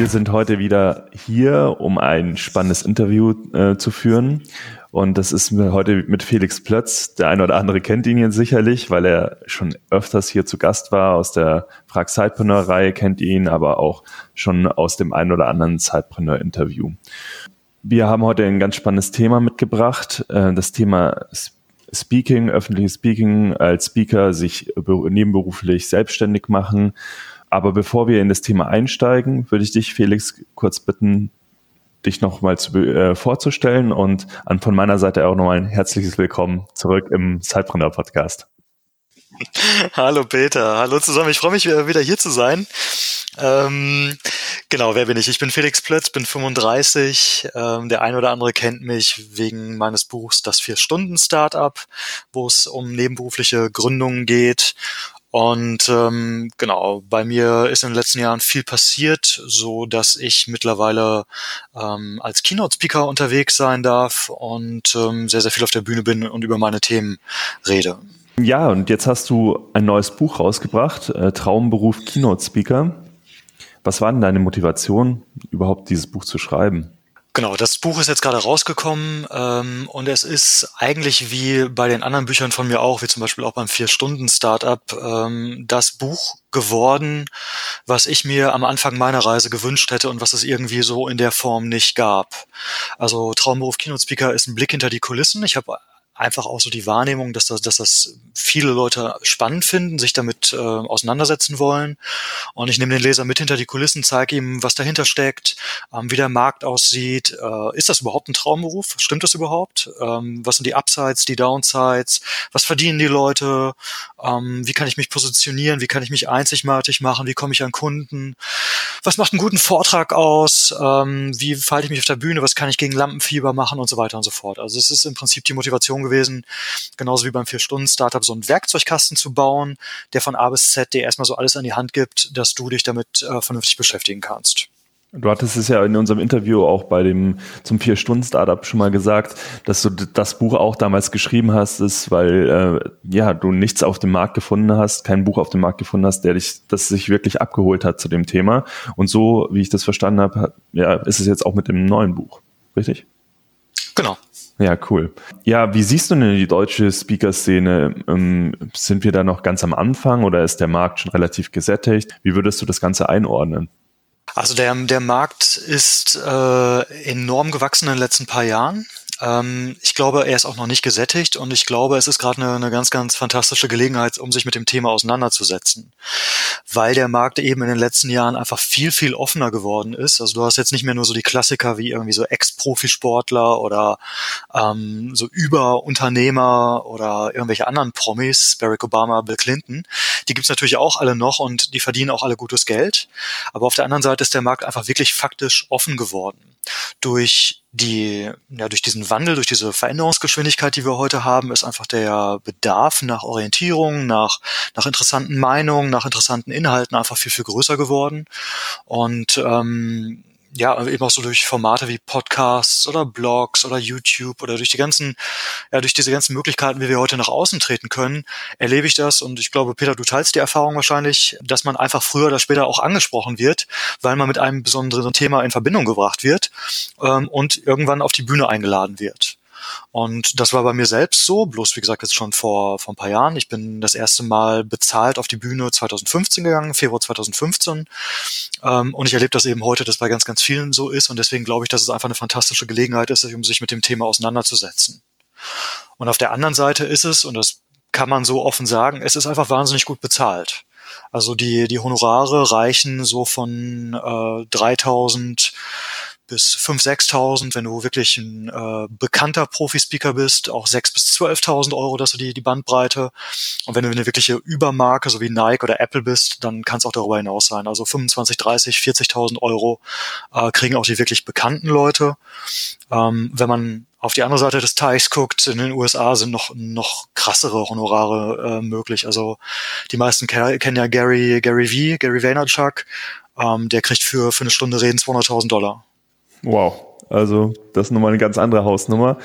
Wir sind heute wieder hier, um ein spannendes Interview äh, zu führen. Und das ist heute mit Felix Plötz. Der eine oder andere kennt ihn jetzt sicherlich, weil er schon öfters hier zu Gast war. Aus der Frag Sidepreneur Reihe kennt ihn, aber auch schon aus dem einen oder anderen Sidepreneur Interview. Wir haben heute ein ganz spannendes Thema mitgebracht. Äh, das Thema Speaking, öffentliches Speaking als Speaker, sich nebenberuflich selbstständig machen. Aber bevor wir in das Thema einsteigen, würde ich dich, Felix, kurz bitten, dich nochmal äh, vorzustellen und an von meiner Seite auch nochmal ein herzliches Willkommen zurück im Zeitbrenner Podcast. Hallo Peter, hallo zusammen. Ich freue mich wieder hier zu sein. Ähm, genau, wer bin ich? Ich bin Felix Plötz, bin 35. Ähm, der ein oder andere kennt mich wegen meines Buchs Das Vier-Stunden-Startup, wo es um nebenberufliche Gründungen geht. Und ähm, genau, bei mir ist in den letzten Jahren viel passiert, so dass ich mittlerweile ähm, als Keynote-Speaker unterwegs sein darf und ähm, sehr, sehr viel auf der Bühne bin und über meine Themen rede. Ja, und jetzt hast du ein neues Buch rausgebracht, äh, Traumberuf Keynote-Speaker. Was war denn deine Motivation, überhaupt dieses Buch zu schreiben? Genau, das Buch ist jetzt gerade rausgekommen ähm, und es ist eigentlich wie bei den anderen Büchern von mir auch, wie zum Beispiel auch beim Vier-Stunden-Startup, ähm, das Buch geworden, was ich mir am Anfang meiner Reise gewünscht hätte und was es irgendwie so in der Form nicht gab. Also Traumberuf Keynote Speaker ist ein Blick hinter die Kulissen. Ich habe einfach auch so die Wahrnehmung, dass das, dass das viele Leute spannend finden, sich damit äh, auseinandersetzen wollen. Und ich nehme den Leser mit hinter die Kulissen, zeige ihm, was dahinter steckt, ähm, wie der Markt aussieht. Äh, ist das überhaupt ein Traumberuf? Stimmt das überhaupt? Ähm, was sind die Upsides, die Downsides? Was verdienen die Leute? Ähm, wie kann ich mich positionieren? Wie kann ich mich einzigartig machen? Wie komme ich an Kunden? Was macht einen guten Vortrag aus? Ähm, wie verhalte ich mich auf der Bühne? Was kann ich gegen Lampenfieber machen? Und so weiter und so fort. Also es ist im Prinzip die Motivation gewesen, genauso wie beim Vier-Stunden-Startup, so einen Werkzeugkasten zu bauen, der von A bis Z dir erstmal so alles an die Hand gibt, dass du dich damit äh, vernünftig beschäftigen kannst. Du hattest es ja in unserem Interview auch bei dem zum Vier-Stunden-Startup schon mal gesagt, dass du das Buch auch damals geschrieben hast, ist, weil äh, ja du nichts auf dem Markt gefunden hast, kein Buch auf dem Markt gefunden hast, der dich, das sich wirklich abgeholt hat zu dem Thema. Und so, wie ich das verstanden habe, ja, ist es jetzt auch mit dem neuen Buch, richtig? Genau. Ja, cool. Ja, wie siehst du denn die deutsche Speaker-Szene? Ähm, sind wir da noch ganz am Anfang oder ist der Markt schon relativ gesättigt? Wie würdest du das Ganze einordnen? Also der, der Markt ist äh, enorm gewachsen in den letzten paar Jahren. Ähm, ich glaube, er ist auch noch nicht gesättigt und ich glaube, es ist gerade eine, eine ganz, ganz fantastische Gelegenheit, um sich mit dem Thema auseinanderzusetzen. Weil der Markt eben in den letzten Jahren einfach viel, viel offener geworden ist. Also du hast jetzt nicht mehr nur so die Klassiker wie irgendwie so Ex-Profisportler oder ähm, so Überunternehmer oder irgendwelche anderen Promis, Barack Obama, Bill Clinton. Die gibt's natürlich auch alle noch und die verdienen auch alle gutes Geld. Aber auf der anderen Seite ist der Markt einfach wirklich faktisch offen geworden. Durch die, ja, durch diesen Wandel, durch diese Veränderungsgeschwindigkeit, die wir heute haben, ist einfach der Bedarf nach Orientierung, nach, nach interessanten Meinungen, nach interessanten Inhalten einfach viel, viel größer geworden. Und ähm, ja, eben auch so durch Formate wie Podcasts oder Blogs oder YouTube oder durch die ganzen, ja, durch diese ganzen Möglichkeiten, wie wir heute nach außen treten können, erlebe ich das und ich glaube, Peter, du teilst die Erfahrung wahrscheinlich, dass man einfach früher oder später auch angesprochen wird, weil man mit einem besonderen Thema in Verbindung gebracht wird ähm, und irgendwann auf die Bühne eingeladen wird. Und das war bei mir selbst so, bloß wie gesagt jetzt schon vor, vor ein paar Jahren. Ich bin das erste Mal bezahlt auf die Bühne 2015 gegangen, Februar 2015. Ähm, und ich erlebe das eben heute, dass bei ganz, ganz vielen so ist. Und deswegen glaube ich, dass es einfach eine fantastische Gelegenheit ist, um sich mit dem Thema auseinanderzusetzen. Und auf der anderen Seite ist es, und das kann man so offen sagen, es ist einfach wahnsinnig gut bezahlt. Also die, die Honorare reichen so von äh, 3000 bis 5.000, 6.000, wenn du wirklich ein äh, bekannter Profi-Speaker bist, auch 6.000 bis 12.000 Euro, dass du die, die Bandbreite. Und wenn du eine wirkliche Übermarke, so wie Nike oder Apple bist, dann kann es auch darüber hinaus sein. Also 25, 30, 40.000 Euro äh, kriegen auch die wirklich bekannten Leute. Ähm, wenn man auf die andere Seite des Teichs guckt, in den USA sind noch, noch krassere Honorare äh, möglich. Also die meisten kennen ja Gary, Gary V, Gary Vaynerchuk. Ähm, der kriegt für, für eine Stunde Reden 200.000 Dollar. Wow. Also das ist nochmal eine ganz andere Hausnummer.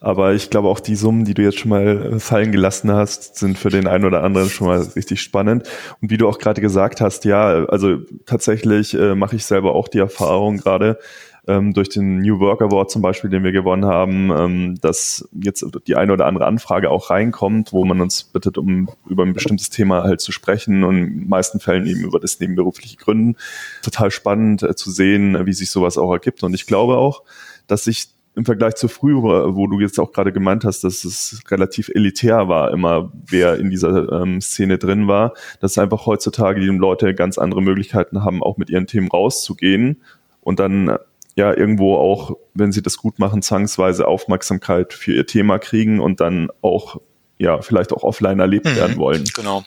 Aber ich glaube auch die Summen, die du jetzt schon mal äh, fallen gelassen hast, sind für den einen oder anderen schon mal richtig spannend. Und wie du auch gerade gesagt hast, ja, also tatsächlich äh, mache ich selber auch die Erfahrung gerade, ähm, durch den New Work Award zum Beispiel, den wir gewonnen haben, ähm, dass jetzt die eine oder andere Anfrage auch reinkommt, wo man uns bittet, um über ein bestimmtes Thema halt zu sprechen und in den meisten Fällen eben über das nebenberufliche Gründen. Total spannend äh, zu sehen, wie sich sowas auch ergibt. Und ich glaube auch, dass sich im Vergleich zu früher, wo du jetzt auch gerade gemeint hast, dass es relativ elitär war, immer wer in dieser ähm, Szene drin war, dass einfach heutzutage die Leute ganz andere Möglichkeiten haben, auch mit ihren Themen rauszugehen und dann ja irgendwo auch, wenn sie das gut machen, zwangsweise Aufmerksamkeit für ihr Thema kriegen und dann auch ja, vielleicht auch offline erlebt mhm, werden wollen. Genau.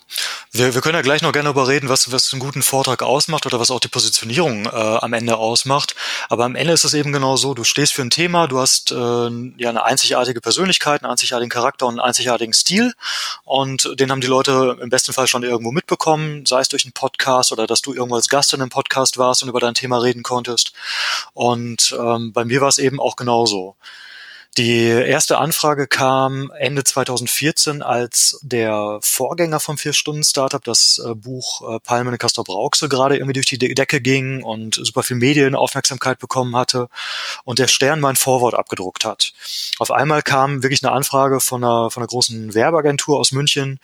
Wir, wir können ja gleich noch gerne überreden, was, was einen guten Vortrag ausmacht oder was auch die Positionierung äh, am Ende ausmacht. Aber am Ende ist es eben genau so, du stehst für ein Thema, du hast äh, ja eine einzigartige Persönlichkeit, einen einzigartigen Charakter und einen einzigartigen Stil. Und den haben die Leute im besten Fall schon irgendwo mitbekommen, sei es durch einen Podcast oder dass du irgendwo als Gast in einem Podcast warst und über dein Thema reden konntest. Und ähm, bei mir war es eben auch genauso. Die erste Anfrage kam Ende 2014, als der Vorgänger vom Vier-Stunden-Startup, das äh, Buch äh, Palmen Castor Brauxel, gerade irgendwie durch die Decke ging und super viel Medienaufmerksamkeit bekommen hatte und der Stern mein Vorwort abgedruckt hat. Auf einmal kam wirklich eine Anfrage von einer, von einer großen Werbeagentur aus München.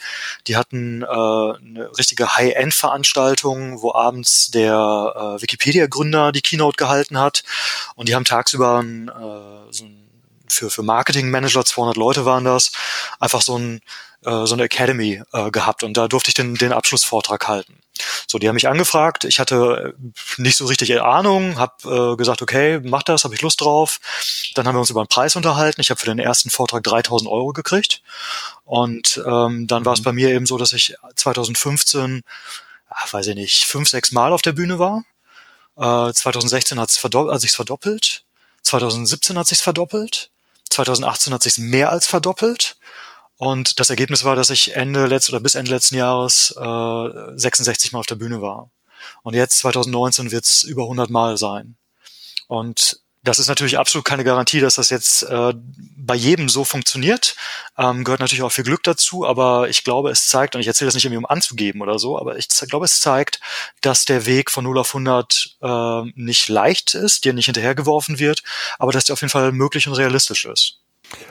Die hatten äh, eine richtige High-End-Veranstaltung, wo abends der äh, Wikipedia-Gründer die Keynote gehalten hat und die haben tagsüber ein, äh, so ein für, für Marketing-Manager, 200 Leute waren das, einfach so, ein, äh, so eine Academy äh, gehabt und da durfte ich den, den Abschlussvortrag halten. So, die haben mich angefragt, ich hatte nicht so richtig Ahnung, habe äh, gesagt, okay, mach das, habe ich Lust drauf. Dann haben wir uns über den Preis unterhalten. Ich habe für den ersten Vortrag 3000 Euro gekriegt und ähm, dann war es mhm. bei mir eben so, dass ich 2015, ach, weiß ich nicht, fünf, sechs Mal auf der Bühne war. Äh, 2016 hat es verdoppelt, hat sich's verdoppelt. 2017 hat sich's verdoppelt. 2018 hat sich mehr als verdoppelt. Und das Ergebnis war, dass ich Ende letzten oder bis Ende letzten Jahres äh, 66 Mal auf der Bühne war. Und jetzt 2019 wird es über 100 Mal sein. Und das ist natürlich absolut keine Garantie, dass das jetzt äh, bei jedem so funktioniert. Ähm, gehört natürlich auch viel Glück dazu, aber ich glaube, es zeigt, und ich erzähle das nicht irgendwie, um anzugeben oder so, aber ich glaube, es zeigt, dass der Weg von 0 auf 100 äh, nicht leicht ist, dir nicht hinterhergeworfen wird, aber dass der auf jeden Fall möglich und realistisch ist.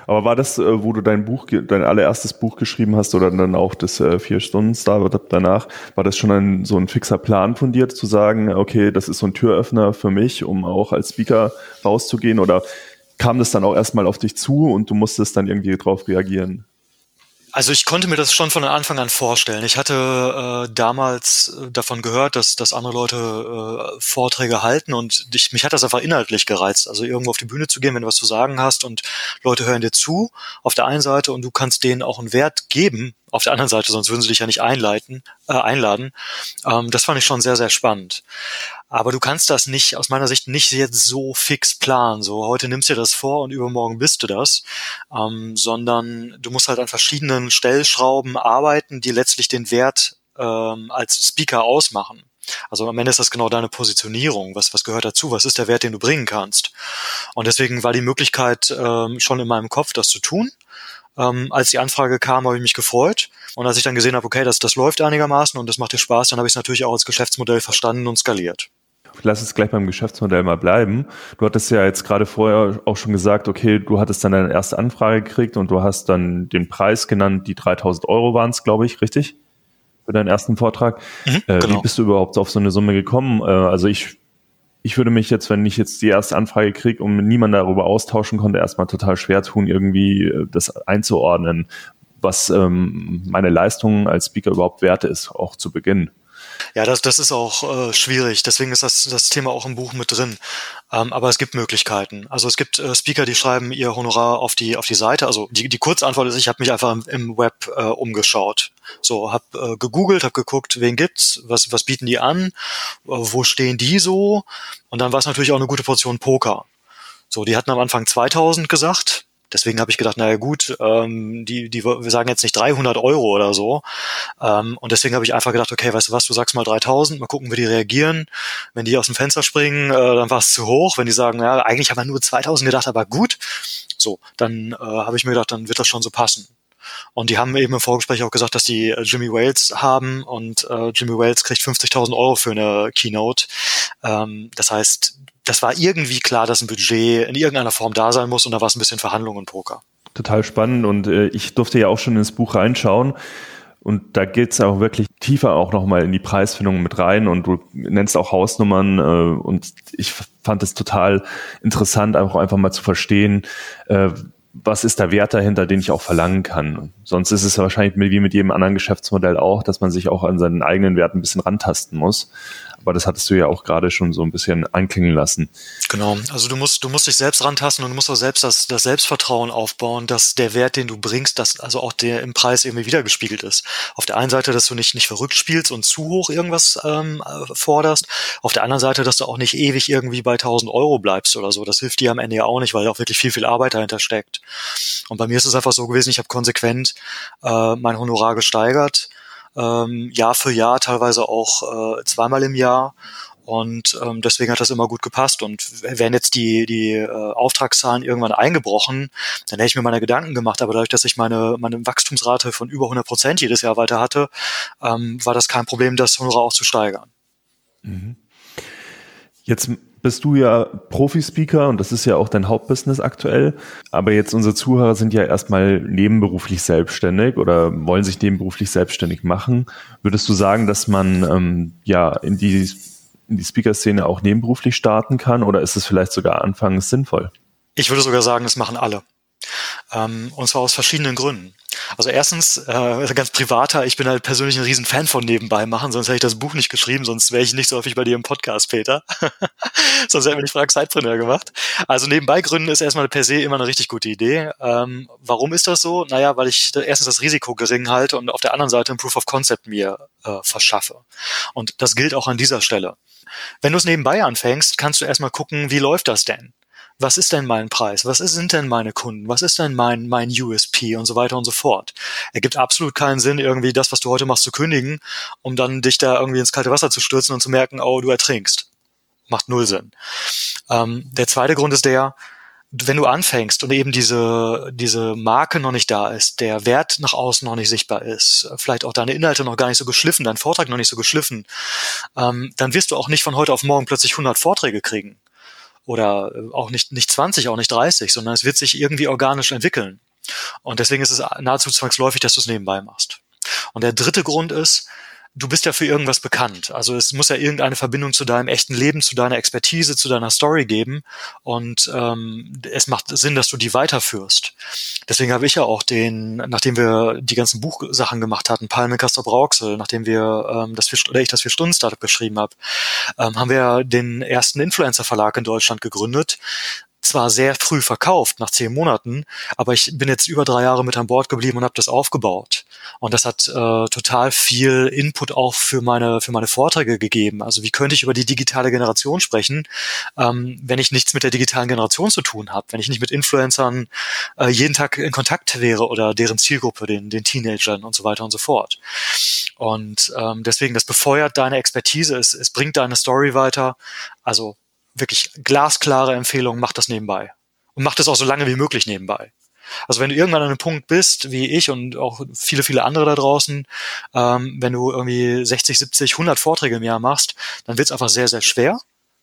Aber war das, äh, wo du dein Buch, dein allererstes Buch geschrieben hast oder dann auch das äh, vier Stunden Startup danach, war das schon ein, so ein fixer Plan von dir zu sagen, okay, das ist so ein Türöffner für mich, um auch als Speaker rauszugehen oder kam das dann auch erstmal auf dich zu und du musstest dann irgendwie drauf reagieren? Also ich konnte mir das schon von Anfang an vorstellen. Ich hatte äh, damals äh, davon gehört, dass, dass andere Leute äh, Vorträge halten und ich, mich hat das einfach inhaltlich gereizt. Also irgendwo auf die Bühne zu gehen, wenn du was zu sagen hast und Leute hören dir zu auf der einen Seite und du kannst denen auch einen Wert geben auf der anderen Seite, sonst würden sie dich ja nicht einleiten, äh, einladen. Ähm, das fand ich schon sehr, sehr spannend. Aber du kannst das nicht, aus meiner Sicht, nicht jetzt so fix planen. So, heute nimmst du dir das vor und übermorgen bist du das. Ähm, sondern du musst halt an verschiedenen Stellschrauben arbeiten, die letztlich den Wert ähm, als Speaker ausmachen. Also am Ende ist das genau deine Positionierung. Was, was gehört dazu? Was ist der Wert, den du bringen kannst? Und deswegen war die Möglichkeit ähm, schon in meinem Kopf, das zu tun. Ähm, als die Anfrage kam, habe ich mich gefreut. Und als ich dann gesehen habe, okay, das, das läuft einigermaßen und das macht dir Spaß, dann habe ich es natürlich auch als Geschäftsmodell verstanden und skaliert. Lass es gleich beim Geschäftsmodell mal bleiben. Du hattest ja jetzt gerade vorher auch schon gesagt, okay, du hattest dann deine erste Anfrage gekriegt und du hast dann den Preis genannt, die 3000 Euro waren es, glaube ich, richtig? Für deinen ersten Vortrag. Mhm, äh, genau. Wie bist du überhaupt auf so eine Summe gekommen? Äh, also ich ich würde mich jetzt, wenn ich jetzt die erste Anfrage kriege und mit niemand darüber austauschen konnte, erstmal total schwer tun, irgendwie äh, das einzuordnen, was ähm, meine Leistung als Speaker überhaupt wert ist, auch zu Beginn. Ja, das, das ist auch äh, schwierig. Deswegen ist das, das Thema auch im Buch mit drin. Ähm, aber es gibt Möglichkeiten. Also es gibt äh, Speaker, die schreiben ihr Honorar auf die auf die Seite. Also die, die Kurzantwort ist, ich habe mich einfach im, im Web äh, umgeschaut. So, habe äh, gegoogelt, habe geguckt, wen gibt's, was was bieten die an, äh, wo stehen die so. Und dann war es natürlich auch eine gute Portion Poker. So, die hatten am Anfang 2000 gesagt Deswegen habe ich gedacht, naja gut, ähm, die, die, wir sagen jetzt nicht 300 Euro oder so. Ähm, und deswegen habe ich einfach gedacht, okay, weißt du was, du sagst mal 3000, mal gucken, wie die reagieren. Wenn die aus dem Fenster springen, äh, dann war es zu hoch. Wenn die sagen, ja, eigentlich haben wir nur 2000 gedacht, aber gut, so, dann äh, habe ich mir gedacht, dann wird das schon so passen. Und die haben eben im Vorgespräch auch gesagt, dass die äh, Jimmy Wales haben und äh, Jimmy Wales kriegt 50.000 Euro für eine Keynote. Ähm, das heißt, das war irgendwie klar, dass ein Budget in irgendeiner Form da sein muss und da war es ein bisschen Verhandlungen und Poker. Total spannend und äh, ich durfte ja auch schon ins Buch reinschauen. Und da geht's auch wirklich tiefer auch nochmal in die Preisfindung mit rein und du nennst auch Hausnummern äh, und ich fand es total interessant, einfach einfach mal zu verstehen, äh, was ist der Wert dahinter, den ich auch verlangen kann. Sonst ist es wahrscheinlich wie mit jedem anderen Geschäftsmodell auch, dass man sich auch an seinen eigenen Wert ein bisschen rantasten muss. Aber das hattest du ja auch gerade schon so ein bisschen anklingen lassen. Genau. Also du musst, du musst dich selbst rantasten und du musst auch selbst das, das Selbstvertrauen aufbauen, dass der Wert, den du bringst, dass also auch der im Preis irgendwie wiedergespiegelt ist. Auf der einen Seite, dass du nicht, nicht verrückt spielst und zu hoch irgendwas ähm, forderst. Auf der anderen Seite, dass du auch nicht ewig irgendwie bei 1000 Euro bleibst oder so. Das hilft dir am Ende ja auch nicht, weil auch wirklich viel, viel Arbeit dahinter steckt. Und bei mir ist es einfach so gewesen, ich habe konsequent äh, mein Honorar gesteigert ähm, Jahr für Jahr, teilweise auch äh, zweimal im Jahr. Und ähm, deswegen hat das immer gut gepasst. Und wären jetzt die, die äh, Auftragszahlen irgendwann eingebrochen, dann hätte ich mir meine Gedanken gemacht. Aber dadurch, dass ich meine, meine Wachstumsrate von über 100 Prozent jedes Jahr weiter hatte, ähm, war das kein Problem, das Honorar auch zu steigern. Mhm. Jetzt bist du ja Profi-Speaker und das ist ja auch dein Hauptbusiness aktuell. Aber jetzt unsere Zuhörer sind ja erstmal nebenberuflich selbstständig oder wollen sich nebenberuflich selbstständig machen. Würdest du sagen, dass man ähm, ja in die, in die Speaker-Szene auch nebenberuflich starten kann oder ist es vielleicht sogar anfangs sinnvoll? Ich würde sogar sagen, das machen alle. Ähm, und zwar aus verschiedenen Gründen. Also erstens, äh, ganz privater, ich bin halt persönlich ein riesen Fan von nebenbei machen, sonst hätte ich das Buch nicht geschrieben, sonst wäre ich nicht so häufig bei dir im Podcast, Peter. sonst hätten wir nicht Frag Zeitpreneur gemacht. Also nebenbei gründen ist erstmal per se immer eine richtig gute Idee. Ähm, warum ist das so? Naja, weil ich erstens das Risiko gering halte und auf der anderen Seite ein Proof of Concept mir äh, verschaffe. Und das gilt auch an dieser Stelle. Wenn du es nebenbei anfängst, kannst du erstmal gucken, wie läuft das denn? Was ist denn mein Preis? Was sind denn meine Kunden? Was ist denn mein, mein USP und so weiter und so fort? Ergibt absolut keinen Sinn, irgendwie das, was du heute machst, zu kündigen, um dann dich da irgendwie ins kalte Wasser zu stürzen und zu merken, oh, du ertrinkst. Macht null Sinn. Ähm, der zweite Grund ist der, wenn du anfängst und eben diese, diese Marke noch nicht da ist, der Wert nach außen noch nicht sichtbar ist, vielleicht auch deine Inhalte noch gar nicht so geschliffen, dein Vortrag noch nicht so geschliffen, ähm, dann wirst du auch nicht von heute auf morgen plötzlich 100 Vorträge kriegen oder äh, auch nicht, nicht 20, auch nicht 30, sondern es wird sich irgendwie organisch entwickeln. Und deswegen ist es nahezu zwangsläufig, dass du es nebenbei machst. Und der dritte Grund ist, du bist ja für irgendwas bekannt. Also es muss ja irgendeine Verbindung zu deinem echten Leben, zu deiner Expertise, zu deiner Story geben. Und ähm, es macht Sinn, dass du die weiterführst. Deswegen habe ich ja auch den, nachdem wir die ganzen Buchsachen gemacht hatten, Palme Castor Brauxel, nachdem wir ähm, das vier, oder ich das vier Stunden Startup geschrieben habe, ähm, haben wir den ersten Influencer Verlag in Deutschland gegründet, zwar sehr früh verkauft, nach zehn Monaten, aber ich bin jetzt über drei Jahre mit an Bord geblieben und habe das aufgebaut. Und das hat äh, total viel Input auch für meine, für meine Vorträge gegeben. Also wie könnte ich über die digitale Generation sprechen, ähm, wenn ich nichts mit der digitalen Generation zu tun habe, wenn ich nicht mit Influencern äh, jeden Tag in Kontakt wäre oder deren Zielgruppe, den, den Teenagern und so weiter und so fort. Und ähm, deswegen, das befeuert deine Expertise, es, es bringt deine Story weiter. Also wirklich glasklare Empfehlung, mach das nebenbei. Und mach das auch so lange wie möglich nebenbei. Also wenn du irgendwann an einem Punkt bist, wie ich und auch viele, viele andere da draußen, ähm, wenn du irgendwie 60, 70, 100 Vorträge im Jahr machst, dann wird es einfach sehr, sehr schwer,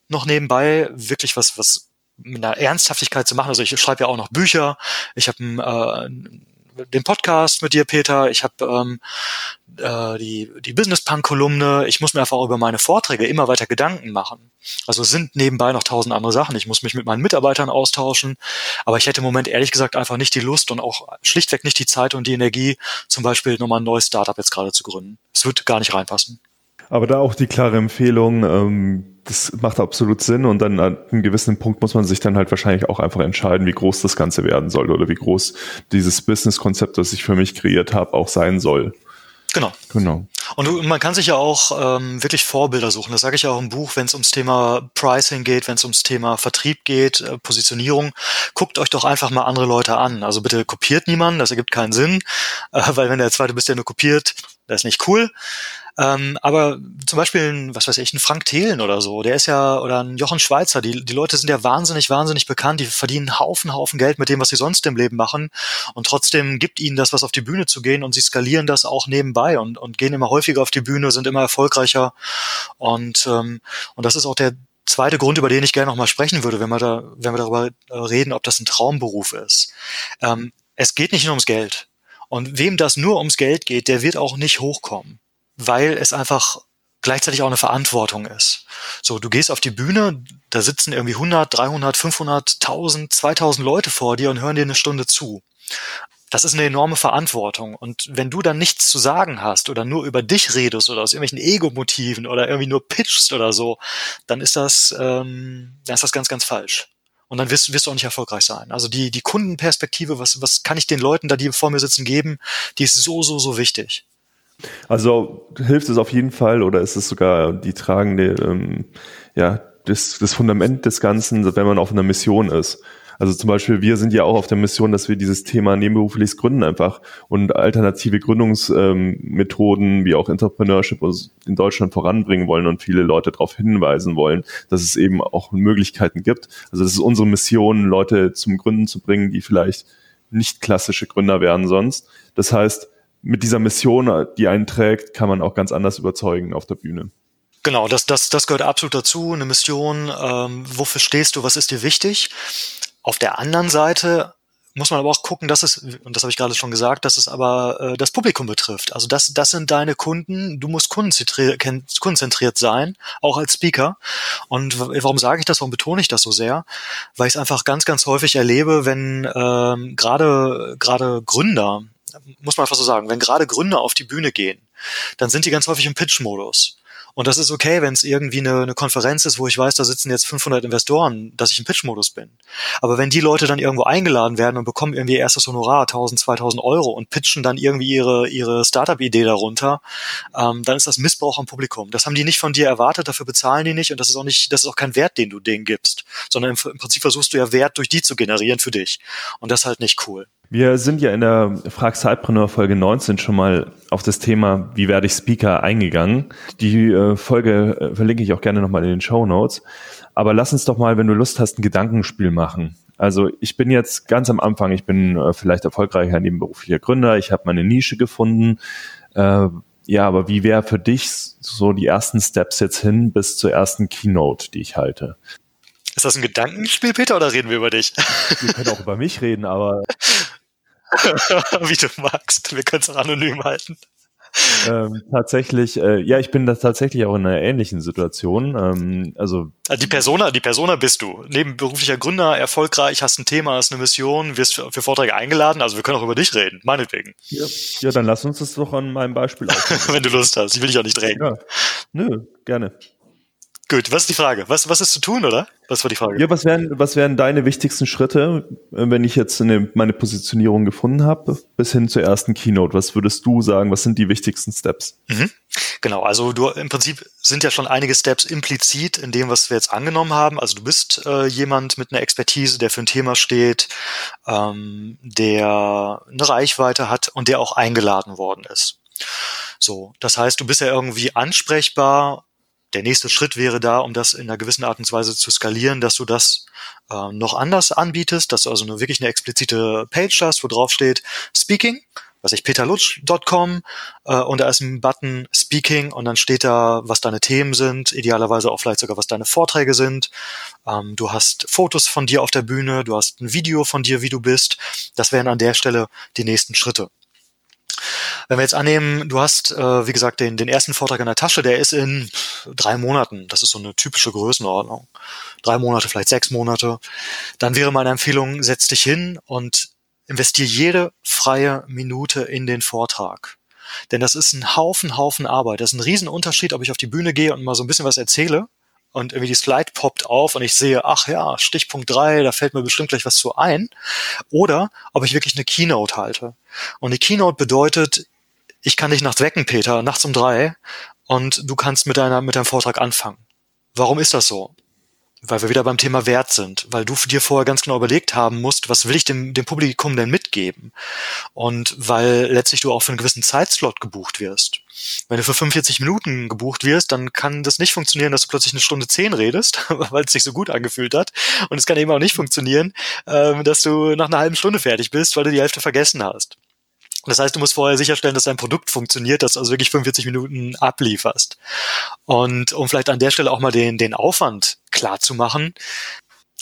noch nebenbei wirklich was, was mit einer Ernsthaftigkeit zu machen. Also ich schreibe ja auch noch Bücher, ich habe ein, äh, den Podcast mit dir, Peter, ich habe ähm, äh, die, die Business Punk Kolumne. Ich muss mir einfach über meine Vorträge immer weiter Gedanken machen. Also sind nebenbei noch tausend andere Sachen. Ich muss mich mit meinen Mitarbeitern austauschen. Aber ich hätte im Moment ehrlich gesagt einfach nicht die Lust und auch schlichtweg nicht die Zeit und die Energie, zum Beispiel nochmal ein neues Startup jetzt gerade zu gründen. Es wird gar nicht reinpassen. Aber da auch die klare Empfehlung, ähm, das macht absolut Sinn und dann an einem gewissen Punkt muss man sich dann halt wahrscheinlich auch einfach entscheiden, wie groß das Ganze werden soll oder wie groß dieses Business-Konzept, das ich für mich kreiert habe, auch sein soll. Genau. Genau. Und, du, man kann sich ja auch ähm, wirklich Vorbilder suchen. Das sage ich ja auch im Buch, wenn es ums Thema Pricing geht, wenn es ums Thema Vertrieb geht, äh, Positionierung. Guckt euch doch einfach mal andere Leute an. Also bitte kopiert niemanden, das ergibt keinen Sinn, äh, weil wenn der zweite bist, der nur kopiert, das ist nicht cool. Ähm, aber zum Beispiel, ein, was weiß ich, ein Frank Thelen oder so, der ist ja, oder ein Jochen Schweizer, die, die Leute sind ja wahnsinnig, wahnsinnig bekannt, die verdienen Haufen, Haufen Geld mit dem, was sie sonst im Leben machen und trotzdem gibt ihnen das, was auf die Bühne zu gehen und sie skalieren das auch nebenbei und, und gehen immer häufiger auf die Bühne, sind immer erfolgreicher und, ähm, und das ist auch der zweite Grund, über den ich gerne nochmal sprechen würde, wenn wir da, wenn wir darüber äh, reden, ob das ein Traumberuf ist. Ähm, es geht nicht nur ums Geld. Und wem das nur ums Geld geht, der wird auch nicht hochkommen weil es einfach gleichzeitig auch eine Verantwortung ist. So, du gehst auf die Bühne, da sitzen irgendwie 100, 300, 500, 1000, 2000 Leute vor dir und hören dir eine Stunde zu. Das ist eine enorme Verantwortung. Und wenn du dann nichts zu sagen hast oder nur über dich redest oder aus irgendwelchen Ego-Motiven oder irgendwie nur pitchst oder so, dann ist das, ähm, dann ist das ganz, ganz falsch. Und dann wirst, wirst du auch nicht erfolgreich sein. Also die, die Kundenperspektive, was, was kann ich den Leuten da, die vor mir sitzen, geben, die ist so, so, so wichtig. Also hilft es auf jeden Fall oder ist es sogar die tragende, ähm, ja, das, das Fundament des Ganzen, wenn man auf einer Mission ist. Also zum Beispiel, wir sind ja auch auf der Mission, dass wir dieses Thema nebenberufliches Gründen einfach und alternative Gründungsmethoden ähm, wie auch Entrepreneurship in Deutschland voranbringen wollen und viele Leute darauf hinweisen wollen, dass es eben auch Möglichkeiten gibt. Also das ist unsere Mission, Leute zum Gründen zu bringen, die vielleicht nicht klassische Gründer werden sonst. Das heißt, mit dieser Mission, die einen trägt, kann man auch ganz anders überzeugen auf der Bühne. Genau, das, das, das gehört absolut dazu. Eine Mission, ähm, wofür stehst du, was ist dir wichtig? Auf der anderen Seite muss man aber auch gucken, dass es, und das habe ich gerade schon gesagt, dass es aber äh, das Publikum betrifft. Also das, das sind deine Kunden, du musst kundenzentriert sein, auch als Speaker. Und warum sage ich das, warum betone ich das so sehr? Weil ich es einfach ganz, ganz häufig erlebe, wenn ähm, gerade gerade Gründer muss man einfach so sagen, wenn gerade Gründer auf die Bühne gehen, dann sind die ganz häufig im Pitch-Modus. Und das ist okay, wenn es irgendwie eine, eine Konferenz ist, wo ich weiß, da sitzen jetzt 500 Investoren, dass ich im Pitch-Modus bin. Aber wenn die Leute dann irgendwo eingeladen werden und bekommen irgendwie erstes Honorar, 1000, 2000 Euro und pitchen dann irgendwie ihre, ihre Startup-Idee darunter, ähm, dann ist das Missbrauch am Publikum. Das haben die nicht von dir erwartet, dafür bezahlen die nicht und das ist auch nicht, das ist auch kein Wert, den du denen gibst, sondern im, im Prinzip versuchst du ja Wert durch die zu generieren für dich. Und das ist halt nicht cool. Wir sind ja in der Frag Sidepreneur Folge 19 schon mal auf das Thema, wie werde ich Speaker eingegangen. Die äh, Folge äh, verlinke ich auch gerne nochmal in den Show Notes. Aber lass uns doch mal, wenn du Lust hast, ein Gedankenspiel machen. Also ich bin jetzt ganz am Anfang, ich bin äh, vielleicht erfolgreicher nebenberuflicher Gründer, ich habe meine Nische gefunden. Ja, aber wie wäre für dich so die ersten Steps jetzt hin bis zur ersten Keynote, die ich halte? Ist das ein Gedankenspiel, Peter, oder reden wir über dich? Wir können auch über mich reden, aber Wie du magst. Wir können es auch anonym halten. Ähm, tatsächlich, äh, ja, ich bin da tatsächlich auch in einer ähnlichen Situation. Ähm, also ah, die Persona, die Persona bist du. Nebenberuflicher Gründer, erfolgreich, hast ein Thema, hast eine Mission, wirst für, für Vorträge eingeladen. Also wir können auch über dich reden, meinetwegen. Ja, ja dann lass uns das doch an meinem Beispiel. Wenn du Lust hast, ich will dich auch nicht drängen. Ja. Nö, gerne. Gut, was ist die Frage? Was, was ist zu tun, oder? Was war die Frage? Ja, was wären, was wären deine wichtigsten Schritte, wenn ich jetzt eine, meine Positionierung gefunden habe, bis hin zur ersten Keynote? Was würdest du sagen? Was sind die wichtigsten Steps? Mhm. Genau, also du im Prinzip sind ja schon einige Steps implizit in dem, was wir jetzt angenommen haben. Also du bist äh, jemand mit einer Expertise, der für ein Thema steht, ähm, der eine Reichweite hat und der auch eingeladen worden ist. So, das heißt, du bist ja irgendwie ansprechbar der nächste Schritt wäre da, um das in einer gewissen Art und Weise zu skalieren, dass du das äh, noch anders anbietest, dass du also eine, wirklich eine explizite Page hast, wo drauf steht Speaking, was ich peterlutsch.com äh, und da ist ein Button Speaking und dann steht da, was deine Themen sind, idealerweise auch vielleicht sogar, was deine Vorträge sind. Ähm, du hast Fotos von dir auf der Bühne, du hast ein Video von dir, wie du bist. Das wären an der Stelle die nächsten Schritte. Wenn wir jetzt annehmen, du hast, äh, wie gesagt, den, den ersten Vortrag in der Tasche, der ist in drei Monaten. Das ist so eine typische Größenordnung. Drei Monate, vielleicht sechs Monate. Dann wäre meine Empfehlung, setz dich hin und investier jede freie Minute in den Vortrag. Denn das ist ein Haufen, Haufen Arbeit. Das ist ein Riesenunterschied, ob ich auf die Bühne gehe und mal so ein bisschen was erzähle und irgendwie die Slide poppt auf und ich sehe, ach ja, Stichpunkt drei, da fällt mir bestimmt gleich was zu ein. Oder ob ich wirklich eine Keynote halte. Und eine Keynote bedeutet, ich kann dich nachts wecken, Peter, nachts um drei und du kannst mit deiner, mit deinem Vortrag anfangen. Warum ist das so? Weil wir wieder beim Thema Wert sind, weil du dir vorher ganz genau überlegt haben musst, was will ich dem, dem Publikum denn mitgeben? Und weil letztlich du auch für einen gewissen Zeitslot gebucht wirst. Wenn du für 45 Minuten gebucht wirst, dann kann das nicht funktionieren, dass du plötzlich eine Stunde zehn redest, weil es sich so gut angefühlt hat. Und es kann eben auch nicht funktionieren, ähm, dass du nach einer halben Stunde fertig bist, weil du die Hälfte vergessen hast. Das heißt, du musst vorher sicherstellen, dass dein Produkt funktioniert, dass du also wirklich 45 Minuten ablieferst. Und um vielleicht an der Stelle auch mal den, den Aufwand klar zu machen,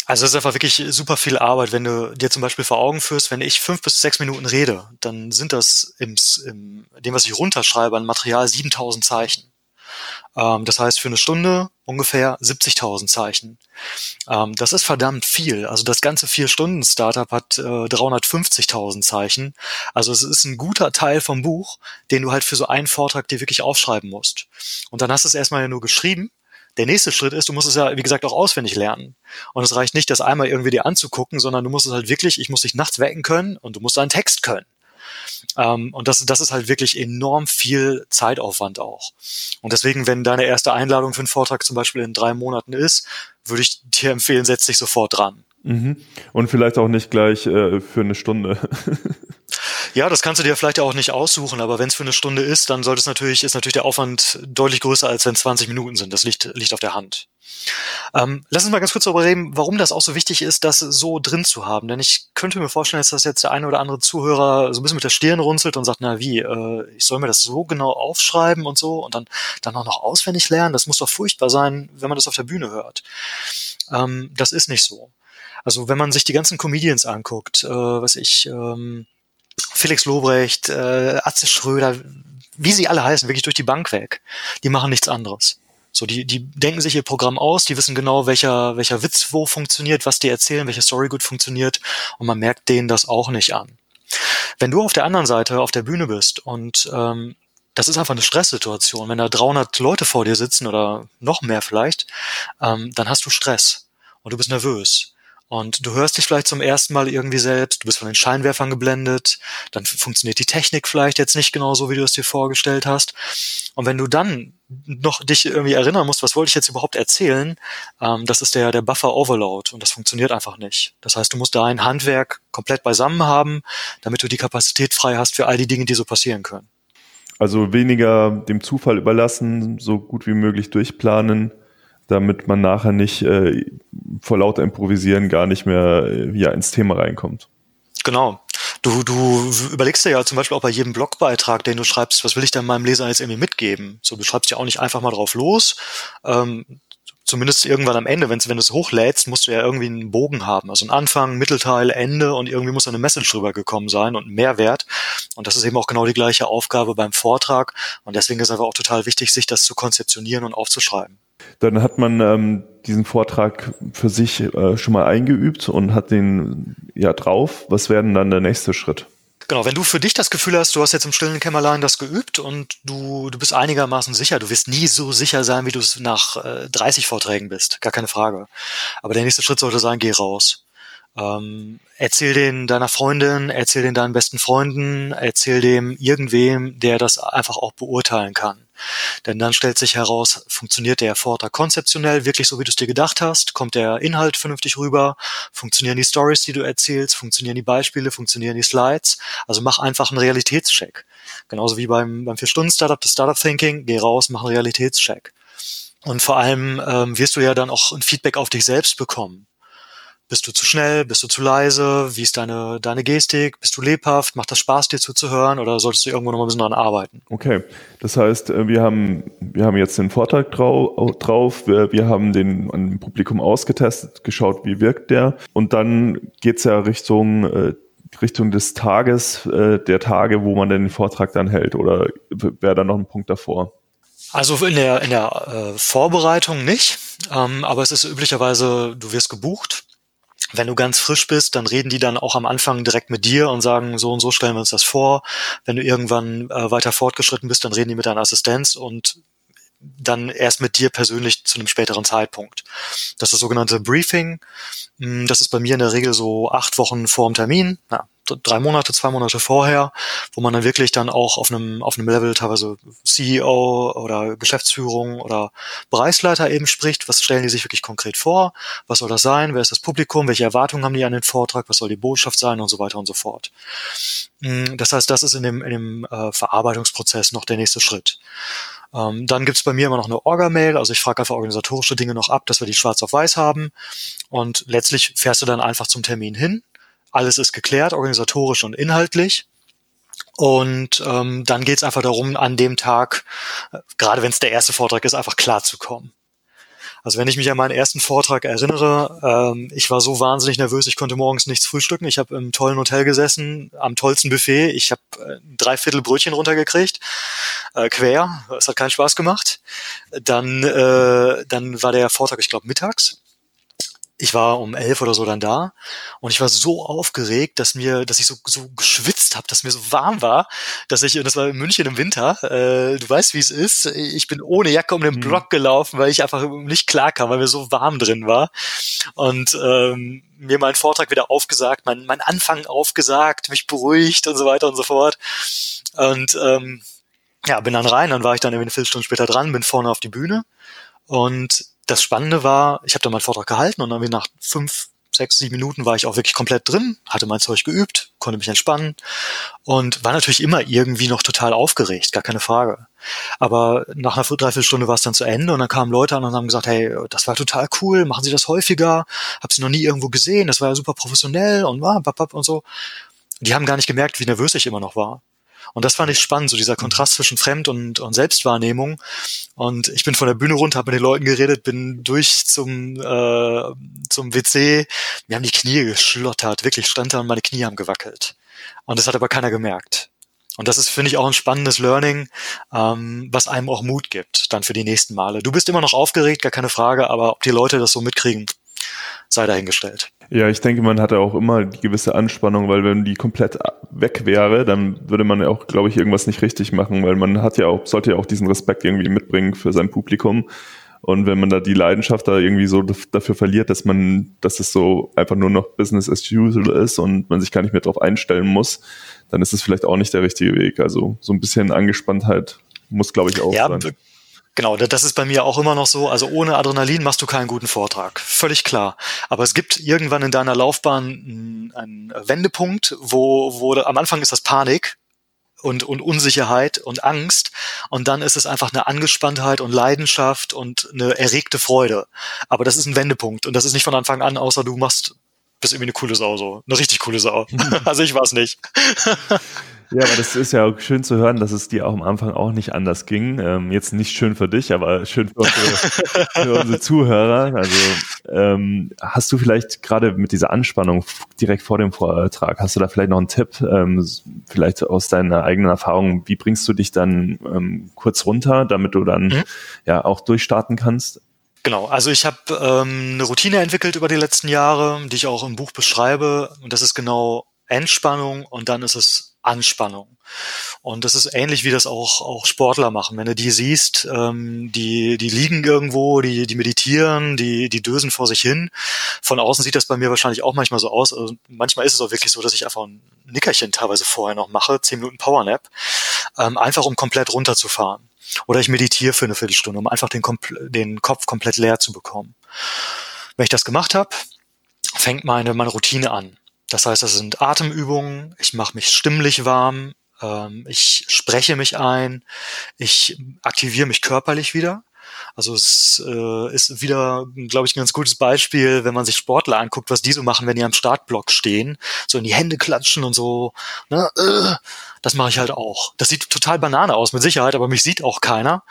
also es ist einfach wirklich super viel Arbeit, wenn du dir zum Beispiel vor Augen führst, wenn ich fünf bis sechs Minuten rede, dann sind das im, im dem, was ich runterschreibe, an Material 7000 Zeichen. Ähm, das heißt, für eine Stunde ungefähr 70.000 Zeichen. Ähm, das ist verdammt viel. Also das ganze Vier-Stunden-Startup hat äh, 350.000 Zeichen. Also es ist ein guter Teil vom Buch, den du halt für so einen Vortrag dir wirklich aufschreiben musst. Und dann hast du es erstmal ja nur geschrieben. Der nächste Schritt ist, du musst es ja, wie gesagt, auch auswendig lernen. Und es reicht nicht, das einmal irgendwie dir anzugucken, sondern du musst es halt wirklich, ich muss dich nachts wecken können und du musst deinen Text können. Ähm, und das, das ist halt wirklich enorm viel Zeitaufwand auch. Und deswegen, wenn deine erste Einladung für einen Vortrag zum Beispiel in drei Monaten ist, würde ich dir empfehlen, setz dich sofort dran. Mhm. Und vielleicht auch nicht gleich äh, für eine Stunde. Ja, das kannst du dir vielleicht auch nicht aussuchen, aber wenn es für eine Stunde ist, dann sollte es natürlich, ist natürlich der Aufwand deutlich größer, als wenn 20 Minuten sind. Das liegt, liegt auf der Hand. Ähm, lass uns mal ganz kurz darüber reden, warum das auch so wichtig ist, das so drin zu haben. Denn ich könnte mir vorstellen, dass das jetzt der eine oder andere Zuhörer so ein bisschen mit der Stirn runzelt und sagt, na wie, äh, ich soll mir das so genau aufschreiben und so und dann, dann auch noch auswendig lernen. Das muss doch furchtbar sein, wenn man das auf der Bühne hört. Ähm, das ist nicht so. Also wenn man sich die ganzen Comedians anguckt, äh, was ich, ähm, Felix Lobrecht, äh, Atze Schröder, wie sie alle heißen, wirklich durch die Bank weg, die machen nichts anderes. So, die, die denken sich ihr Programm aus, die wissen genau, welcher, welcher Witz wo funktioniert, was die erzählen, welche Story gut funktioniert und man merkt denen das auch nicht an. Wenn du auf der anderen Seite auf der Bühne bist und ähm, das ist einfach eine Stresssituation, wenn da 300 Leute vor dir sitzen oder noch mehr vielleicht, ähm, dann hast du Stress und du bist nervös und du hörst dich vielleicht zum ersten Mal irgendwie selbst, du bist von den Scheinwerfern geblendet, dann funktioniert die Technik vielleicht jetzt nicht genau so, wie du es dir vorgestellt hast. Und wenn du dann noch dich irgendwie erinnern musst, was wollte ich jetzt überhaupt erzählen, ähm, das ist der, der Buffer Overload und das funktioniert einfach nicht. Das heißt, du musst dein Handwerk komplett beisammen haben, damit du die Kapazität frei hast für all die Dinge, die so passieren können. Also weniger dem Zufall überlassen, so gut wie möglich durchplanen damit man nachher nicht äh, vor lauter Improvisieren gar nicht mehr äh, ja, ins Thema reinkommt. Genau. Du, du überlegst dir ja zum Beispiel auch bei jedem Blogbeitrag, den du schreibst, was will ich denn meinem Leser jetzt irgendwie mitgeben? So, du schreibst ja auch nicht einfach mal drauf los. Ähm, zumindest irgendwann am Ende, wenn's, wenn du es hochlädst, musst du ja irgendwie einen Bogen haben. Also ein Anfang, Mittelteil, Ende und irgendwie muss eine Message rübergekommen sein und ein Mehrwert. Und das ist eben auch genau die gleiche Aufgabe beim Vortrag. Und deswegen ist einfach auch total wichtig, sich das zu konzeptionieren und aufzuschreiben. Dann hat man ähm, diesen Vortrag für sich äh, schon mal eingeübt und hat den ja drauf. Was wäre denn dann der nächste Schritt? Genau, wenn du für dich das Gefühl hast, du hast jetzt im stillen Kämmerlein das geübt und du, du bist einigermaßen sicher, du wirst nie so sicher sein, wie du es nach äh, 30 Vorträgen bist, gar keine Frage. Aber der nächste Schritt sollte sein, geh raus. Ähm, erzähl den deiner Freundin, erzähl den deinen besten Freunden, erzähl dem irgendwem, der das einfach auch beurteilen kann. Denn dann stellt sich heraus, funktioniert der Vortrag konzeptionell wirklich so, wie du es dir gedacht hast? Kommt der Inhalt vernünftig rüber? Funktionieren die Stories, die du erzählst? Funktionieren die Beispiele? Funktionieren die Slides? Also mach einfach einen Realitätscheck. Genauso wie beim, beim Vier-Stunden-Startup, das Startup Thinking. Geh raus, mach einen Realitätscheck. Und vor allem ähm, wirst du ja dann auch ein Feedback auf dich selbst bekommen. Bist du zu schnell? Bist du zu leise? Wie ist deine, deine Gestik? Bist du lebhaft? Macht das Spaß, dir zuzuhören? Oder solltest du irgendwo noch mal ein bisschen dran arbeiten? Okay. Das heißt, äh, wir haben, wir haben jetzt den Vortrag drauf. Wir, wir haben den an dem Publikum ausgetestet, geschaut, wie wirkt der. Und dann geht's ja Richtung, äh, Richtung des Tages, äh, der Tage, wo man den Vortrag dann hält. Oder wäre da noch ein Punkt davor? Also in der, in der äh, Vorbereitung nicht, ähm, aber es ist üblicherweise, du wirst gebucht wenn du ganz frisch bist, dann reden die dann auch am Anfang direkt mit dir und sagen, so und so stellen wir uns das vor. Wenn du irgendwann äh, weiter fortgeschritten bist, dann reden die mit deiner Assistenz und dann erst mit dir persönlich zu einem späteren Zeitpunkt. Das ist das sogenannte Briefing. Hm, das ist bei mir in der Regel so acht Wochen vor dem Termin. Na, drei Monate, zwei Monate vorher, wo man dann wirklich dann auch auf einem, auf einem Level teilweise CEO oder Geschäftsführung oder Bereichsleiter eben spricht. Was stellen die sich wirklich konkret vor? Was soll das sein? Wer ist das Publikum? Welche Erwartungen haben die an den Vortrag? Was soll die Botschaft sein? Und so weiter und so fort. Mm, das heißt, das ist in dem, in dem äh, Verarbeitungsprozess noch der nächste Schritt. Ähm, dann gibt's bei mir immer noch eine Orga-Mail, also ich frage einfach organisatorische Dinge noch ab, dass wir die schwarz auf weiß haben. Und letztlich fährst du dann einfach zum Termin hin. Alles ist geklärt, organisatorisch und inhaltlich. Und ähm, dann geht's einfach darum, an dem Tag, äh, gerade wenn es der erste Vortrag ist, einfach klar zu kommen. Also wenn ich mich an meinen ersten Vortrag erinnere, ähm, ich war so wahnsinnig nervös, ich konnte morgens nichts frühstücken. Ich habe im tollen Hotel gesessen, am tollsten Buffet. Ich habe äh, drei Viertel Brötchen runtergekriegt, äh, quer. Es hat keinen Spaß gemacht. Dann, äh, dann war der Vortrag, ich glaube, mittags ich war um elf oder so dann da und ich war so aufgeregt, dass mir, dass ich so, so geschwitzt habe, dass mir so warm war, dass ich, und das war in München im Winter, äh, du weißt, wie es ist, ich bin ohne Jacke um den mhm. Block gelaufen, weil ich einfach nicht klar kam, weil mir so warm drin war. Und ähm, mir meinen Vortrag wieder aufgesagt, mein, mein Anfang aufgesagt, mich beruhigt und so weiter und so fort. Und ähm, ja, bin dann rein, dann war ich dann irgendwie eine Viertelstunde später dran, bin vorne auf die Bühne und das Spannende war, ich habe da meinen Vortrag gehalten und dann nach fünf, sechs, sieben Minuten war ich auch wirklich komplett drin, hatte mein Zeug geübt, konnte mich entspannen und war natürlich immer irgendwie noch total aufgeregt, gar keine Frage. Aber nach einer Dreiviertelstunde war es dann zu Ende und dann kamen Leute an und haben gesagt, hey, das war total cool, machen Sie das häufiger, hab Sie noch nie irgendwo gesehen, das war ja super professionell und, und so. Die haben gar nicht gemerkt, wie nervös ich immer noch war. Und das fand ich spannend, so dieser. Kontrast zwischen Fremd- und, und Selbstwahrnehmung. Und ich bin von der Bühne runter, habe mit den Leuten geredet, bin durch zum, äh, zum WC. Mir haben die Knie geschlottert, wirklich stand da und meine Knie haben gewackelt. Und das hat aber keiner gemerkt. Und das ist, finde ich, auch ein spannendes Learning, ähm, was einem auch Mut gibt, dann für die nächsten Male. Du bist immer noch aufgeregt, gar keine Frage, aber ob die Leute das so mitkriegen, sei dahingestellt. Ja, ich denke, man hatte auch immer die gewisse Anspannung, weil wenn die komplett weg wäre, dann würde man ja auch, glaube ich, irgendwas nicht richtig machen, weil man hat ja auch, sollte ja auch diesen Respekt irgendwie mitbringen für sein Publikum. Und wenn man da die Leidenschaft da irgendwie so dafür verliert, dass man, dass es so einfach nur noch Business as usual ist und man sich gar nicht mehr darauf einstellen muss, dann ist es vielleicht auch nicht der richtige Weg. Also so ein bisschen Angespanntheit muss, glaube ich, auch ja, sein. Genau, das ist bei mir auch immer noch so. Also ohne Adrenalin machst du keinen guten Vortrag. Völlig klar. Aber es gibt irgendwann in deiner Laufbahn einen Wendepunkt, wo, wo am Anfang ist das Panik und, und Unsicherheit und Angst. Und dann ist es einfach eine Angespanntheit und Leidenschaft und eine erregte Freude. Aber das ist ein Wendepunkt. Und das ist nicht von Anfang an, außer du machst, bist irgendwie eine coole Sau so. Eine richtig coole Sau. also ich war es nicht. Ja, aber das ist ja auch schön zu hören, dass es dir auch am Anfang auch nicht anders ging. Ähm, jetzt nicht schön für dich, aber schön für unsere, für unsere Zuhörer. Also ähm, hast du vielleicht gerade mit dieser Anspannung direkt vor dem Vortrag, hast du da vielleicht noch einen Tipp, ähm, vielleicht aus deiner eigenen Erfahrung, wie bringst du dich dann ähm, kurz runter, damit du dann mhm. ja auch durchstarten kannst? Genau, also ich habe ähm, eine Routine entwickelt über die letzten Jahre, die ich auch im Buch beschreibe. Und das ist genau Entspannung und dann ist es Anspannung. Und das ist ähnlich wie das auch, auch Sportler machen. Wenn du die siehst, ähm, die, die liegen irgendwo, die, die meditieren, die, die dösen vor sich hin. Von außen sieht das bei mir wahrscheinlich auch manchmal so aus. Also manchmal ist es auch wirklich so, dass ich einfach ein Nickerchen teilweise vorher noch mache, zehn Minuten Powernap, ähm, einfach um komplett runterzufahren. Oder ich meditiere für eine Viertelstunde, um einfach den, den Kopf komplett leer zu bekommen. Wenn ich das gemacht habe, fängt meine, meine Routine an. Das heißt, das sind Atemübungen, ich mache mich stimmlich warm, ähm, ich spreche mich ein, ich aktiviere mich körperlich wieder. Also es äh, ist wieder, glaube ich, ein ganz gutes Beispiel, wenn man sich Sportler anguckt, was die so machen, wenn die am Startblock stehen, so in die Hände klatschen und so. Ne, äh, das mache ich halt auch. Das sieht total banane aus, mit Sicherheit, aber mich sieht auch keiner.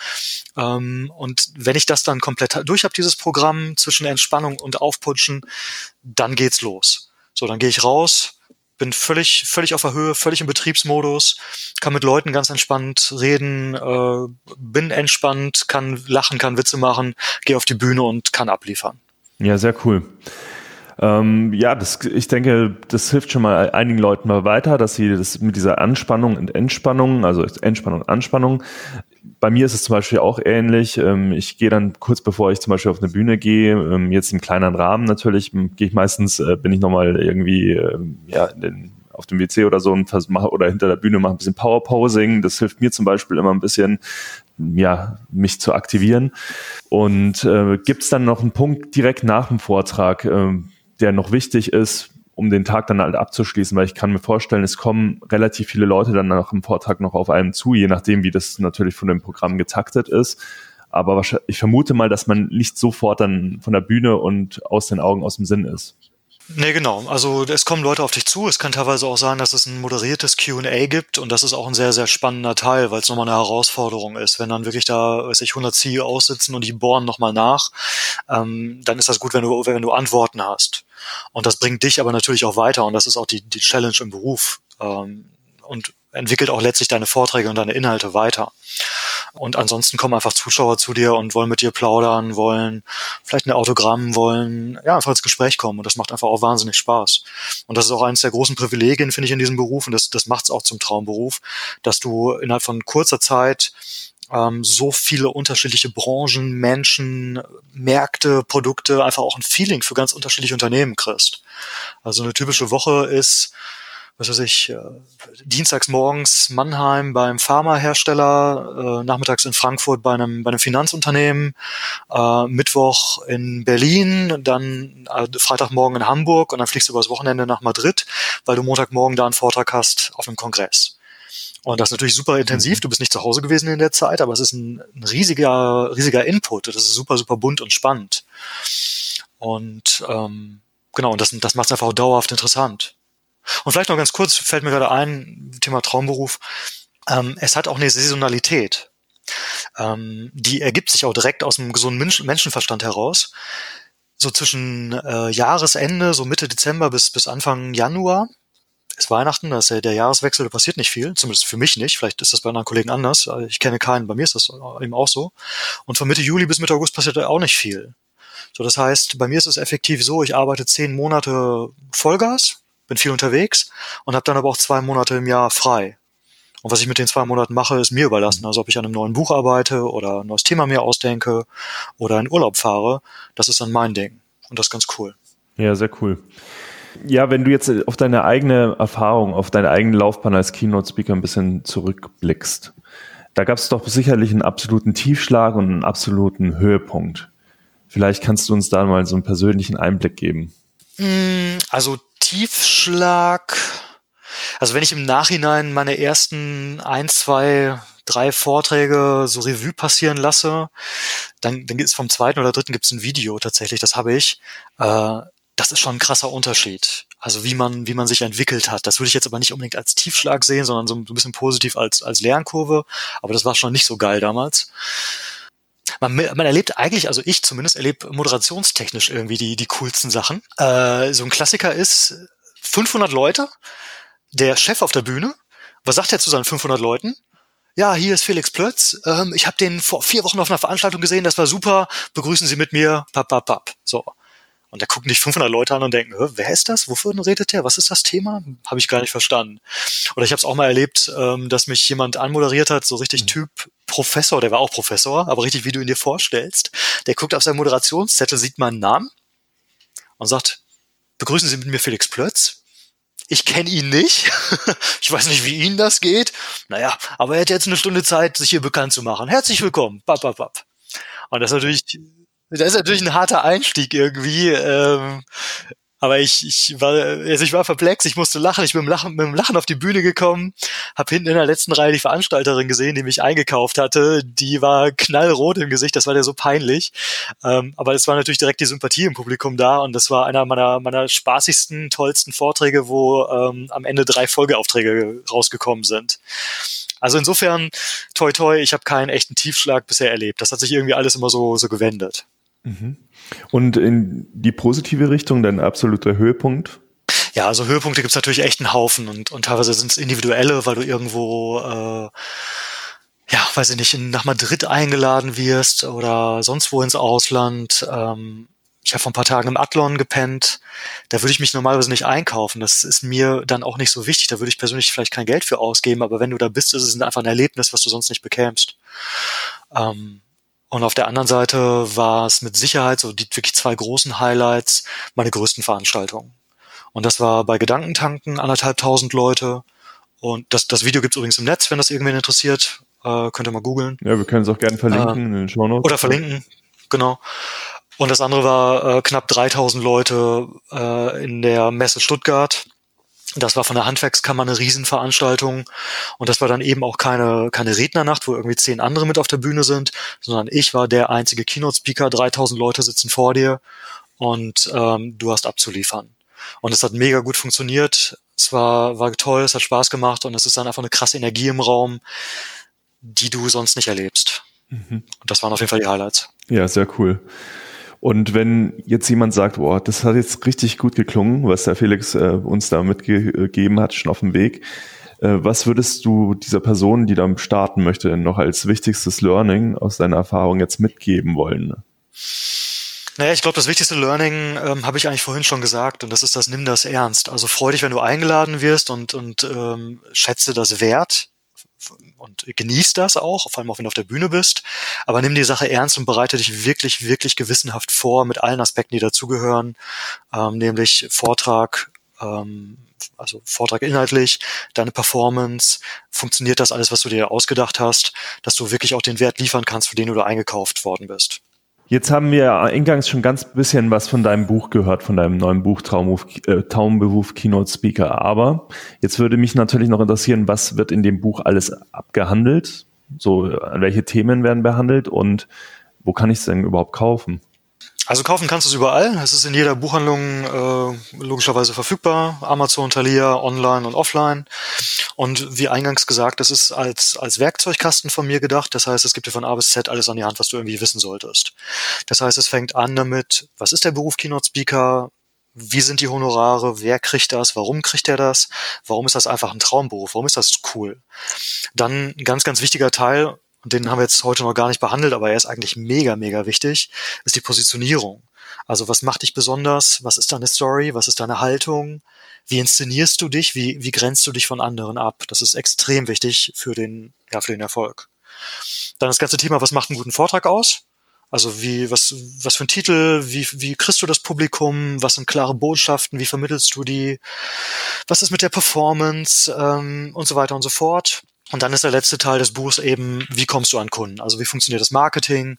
Ähm, und wenn ich das dann komplett durch habe, dieses Programm zwischen Entspannung und Aufputschen, dann geht's los. So, dann gehe ich raus, bin völlig, völlig auf der Höhe, völlig im Betriebsmodus, kann mit Leuten ganz entspannt reden, äh, bin entspannt, kann lachen, kann Witze machen, gehe auf die Bühne und kann abliefern. Ja, sehr cool. Ähm, ja, das, ich denke, das hilft schon mal einigen Leuten mal weiter, dass sie das mit dieser Anspannung und Entspannung, also Entspannung, Anspannung, bei mir ist es zum Beispiel auch ähnlich. Ähm, ich gehe dann kurz bevor ich zum Beispiel auf eine Bühne gehe, ähm, jetzt im kleineren Rahmen natürlich, gehe ich meistens, äh, bin ich nochmal irgendwie ähm, ja, in den auf dem WC oder so und mache oder hinter der Bühne mache ein bisschen Power Posing. Das hilft mir zum Beispiel immer ein bisschen, ja, mich zu aktivieren. Und äh, gibt es dann noch einen Punkt direkt nach dem Vortrag, äh, der noch wichtig ist, um den Tag dann halt abzuschließen, weil ich kann mir vorstellen, es kommen relativ viele Leute dann nach dem Vortrag noch auf einen zu, je nachdem, wie das natürlich von dem Programm getaktet ist. Aber ich vermute mal, dass man nicht sofort dann von der Bühne und aus den Augen, aus dem Sinn ist. Nee, genau. Also es kommen Leute auf dich zu. Es kann teilweise auch sein, dass es ein moderiertes QA gibt und das ist auch ein sehr, sehr spannender Teil, weil es nochmal eine Herausforderung ist. Wenn dann wirklich da, weiß ich, 100 CEOs sitzen und die bohren nochmal nach, ähm, dann ist das gut, wenn du, wenn du Antworten hast. Und das bringt dich aber natürlich auch weiter und das ist auch die, die Challenge im Beruf. Ähm, und entwickelt auch letztlich deine Vorträge und deine Inhalte weiter. Und ansonsten kommen einfach Zuschauer zu dir und wollen mit dir plaudern, wollen vielleicht ein Autogramm, wollen ja einfach ins Gespräch kommen. Und das macht einfach auch wahnsinnig Spaß. Und das ist auch eines der großen Privilegien, finde ich, in diesem Beruf. Und das, das macht es auch zum Traumberuf, dass du innerhalb von kurzer Zeit ähm, so viele unterschiedliche Branchen, Menschen, Märkte, Produkte, einfach auch ein Feeling für ganz unterschiedliche Unternehmen kriegst. Also eine typische Woche ist was weiß ich, äh, dienstags morgens Mannheim beim Pharmahersteller, äh, nachmittags in Frankfurt bei einem, bei einem Finanzunternehmen, äh, Mittwoch in Berlin, dann äh, Freitagmorgen in Hamburg und dann fliegst du übers Wochenende nach Madrid, weil du Montagmorgen da einen Vortrag hast auf einem Kongress. Und das ist natürlich super intensiv. Mhm. Du bist nicht zu Hause gewesen in der Zeit, aber es ist ein, ein riesiger, riesiger Input. Das ist super, super bunt und spannend. Und ähm, genau, und das, das macht es einfach auch dauerhaft interessant. Und vielleicht noch ganz kurz, fällt mir gerade ein, Thema Traumberuf. Ähm, es hat auch eine Saisonalität. Ähm, die ergibt sich auch direkt aus einem gesunden Mensch Menschenverstand heraus. So zwischen äh, Jahresende, so Mitte Dezember bis, bis Anfang Januar ist Weihnachten, da ist ja der Jahreswechsel, da passiert nicht viel, zumindest für mich nicht. Vielleicht ist das bei anderen Kollegen anders. Ich kenne keinen, bei mir ist das eben auch so. Und von Mitte Juli bis Mitte August passiert auch nicht viel. So, das heißt, bei mir ist es effektiv so, ich arbeite zehn Monate Vollgas, bin viel unterwegs und habe dann aber auch zwei Monate im Jahr frei. Und was ich mit den zwei Monaten mache, ist mir überlassen. Also ob ich an einem neuen Buch arbeite oder ein neues Thema mir ausdenke oder in Urlaub fahre, das ist dann mein Ding. Und das ist ganz cool. Ja, sehr cool. Ja, wenn du jetzt auf deine eigene Erfahrung, auf deine eigene Laufbahn als Keynote-Speaker ein bisschen zurückblickst, da gab es doch sicherlich einen absoluten Tiefschlag und einen absoluten Höhepunkt. Vielleicht kannst du uns da mal so einen persönlichen Einblick geben. Mm, also Tiefschlag. Also wenn ich im Nachhinein meine ersten ein, zwei, drei Vorträge so Revue passieren lasse, dann, dann gibt es vom zweiten oder dritten gibt es ein Video tatsächlich, das habe ich. Äh, das ist schon ein krasser Unterschied. Also wie man, wie man sich entwickelt hat. Das würde ich jetzt aber nicht unbedingt als Tiefschlag sehen, sondern so ein bisschen positiv als, als Lernkurve. Aber das war schon nicht so geil damals man, man erlebt eigentlich, also ich zumindest erlebe moderationstechnisch irgendwie die, die coolsten Sachen. Äh, so ein Klassiker ist 500 Leute, der Chef auf der Bühne. Was sagt er zu seinen 500 Leuten? Ja, hier ist Felix Plötz. Ähm, ich habe den vor vier Wochen auf einer Veranstaltung gesehen, das war super. Begrüßen Sie mit mir. Pap, pap, pap. So. Und da gucken dich 500 Leute an und denken, wer ist das? Wofür redet der? Was ist das Thema? Habe ich gar nicht verstanden. Oder ich habe es auch mal erlebt, ähm, dass mich jemand anmoderiert hat, so richtig mhm. Typ Professor, der war auch Professor, aber richtig, wie du ihn dir vorstellst. Der guckt auf seinen Moderationszettel, sieht meinen Namen und sagt, begrüßen Sie mit mir Felix Plötz. Ich kenne ihn nicht. ich weiß nicht, wie Ihnen das geht. Naja, aber er hat jetzt eine Stunde Zeit, sich hier bekannt zu machen. Herzlich willkommen. Bap, bap, bap. Und das ist natürlich das ist natürlich ein harter Einstieg irgendwie. Ähm, aber ich, ich war, also ich war perplex, ich musste lachen, ich bin mit dem Lachen, mit dem Lachen auf die Bühne gekommen, habe hinten in der letzten Reihe die Veranstalterin gesehen, die mich eingekauft hatte. Die war knallrot im Gesicht, das war der so peinlich. Ähm, aber es war natürlich direkt die Sympathie im Publikum da und das war einer meiner, meiner spaßigsten, tollsten Vorträge, wo ähm, am Ende drei Folgeaufträge rausgekommen sind. Also insofern, toi toi, ich habe keinen echten Tiefschlag bisher erlebt. Das hat sich irgendwie alles immer so, so gewendet. Mhm. Und in die positive Richtung, dein absoluter Höhepunkt? Ja, also Höhepunkte gibt es natürlich echt einen Haufen und, und teilweise sind es individuelle, weil du irgendwo, äh, ja, weiß ich nicht, nach Madrid eingeladen wirst oder sonst wo ins Ausland. Ähm, ich habe vor ein paar Tagen im Athlon gepennt. Da würde ich mich normalerweise nicht einkaufen. Das ist mir dann auch nicht so wichtig. Da würde ich persönlich vielleicht kein Geld für ausgeben, aber wenn du da bist, ist es einfach ein Erlebnis, was du sonst nicht bekämst. Ähm, und auf der anderen Seite war es mit Sicherheit so die wirklich zwei großen Highlights meine größten Veranstaltungen. Und das war bei Gedankentanken, anderthalbtausend Leute. Und das, das Video gibt's übrigens im Netz, wenn das irgendwen interessiert. Äh, könnt ihr mal googeln. Ja, wir können es auch gerne verlinken äh, in den Show Notes. Oder verlinken, genau. Und das andere war äh, knapp 3000 Leute äh, in der Messe Stuttgart. Das war von der Handwerkskammer eine Riesenveranstaltung. Und das war dann eben auch keine, keine Rednernacht, wo irgendwie zehn andere mit auf der Bühne sind, sondern ich war der einzige Keynote-Speaker. 3000 Leute sitzen vor dir und ähm, du hast abzuliefern. Und es hat mega gut funktioniert. Es war, war toll, es hat Spaß gemacht und es ist dann einfach eine krasse Energie im Raum, die du sonst nicht erlebst. Mhm. Und das waren auf jeden Fall die Highlights. Ja, sehr cool. Und wenn jetzt jemand sagt, boah, das hat jetzt richtig gut geklungen, was der Felix äh, uns da mitgegeben hat, schon auf dem Weg, äh, was würdest du dieser Person, die da starten möchte, noch als wichtigstes Learning aus deiner Erfahrung jetzt mitgeben wollen? Naja, ich glaube, das wichtigste Learning ähm, habe ich eigentlich vorhin schon gesagt und das ist das, nimm das ernst. Also freu dich, wenn du eingeladen wirst und, und ähm, schätze das wert und genieß das auch, vor allem auch wenn du auf der Bühne bist. Aber nimm die Sache ernst und bereite dich wirklich, wirklich gewissenhaft vor mit allen Aspekten, die dazugehören, ähm, nämlich Vortrag, ähm, also Vortrag inhaltlich, deine Performance, funktioniert das alles, was du dir ausgedacht hast, dass du wirklich auch den Wert liefern kannst, für den du da eingekauft worden bist. Jetzt haben wir eingangs schon ganz bisschen was von deinem Buch gehört, von deinem neuen Buch Traumberuf, äh, Traumberuf Keynote Speaker. Aber jetzt würde mich natürlich noch interessieren, was wird in dem Buch alles abgehandelt? So, an welche Themen werden behandelt und wo kann ich es denn überhaupt kaufen? Also kaufen kannst du es überall. Es ist in jeder Buchhandlung äh, logischerweise verfügbar. Amazon, Thalia, online und offline. Und wie eingangs gesagt, das ist als, als Werkzeugkasten von mir gedacht. Das heißt, es gibt dir von A bis Z alles an die Hand, was du irgendwie wissen solltest. Das heißt, es fängt an damit, was ist der Beruf Keynote Speaker? Wie sind die Honorare? Wer kriegt das? Warum kriegt er das? Warum ist das einfach ein Traumberuf? Warum ist das cool? Dann ein ganz, ganz wichtiger Teil, und den haben wir jetzt heute noch gar nicht behandelt, aber er ist eigentlich mega, mega wichtig, ist die Positionierung. Also was macht dich besonders? Was ist deine Story? Was ist deine Haltung? Wie inszenierst du dich? Wie, wie grenzt du dich von anderen ab? Das ist extrem wichtig für den, ja, für den Erfolg. Dann das ganze Thema, was macht einen guten Vortrag aus? Also wie, was, was für ein Titel, wie, wie kriegst du das Publikum, was sind klare Botschaften, wie vermittelst du die, was ist mit der Performance ähm, und so weiter und so fort. Und dann ist der letzte Teil des Buchs eben, wie kommst du an Kunden? Also wie funktioniert das Marketing?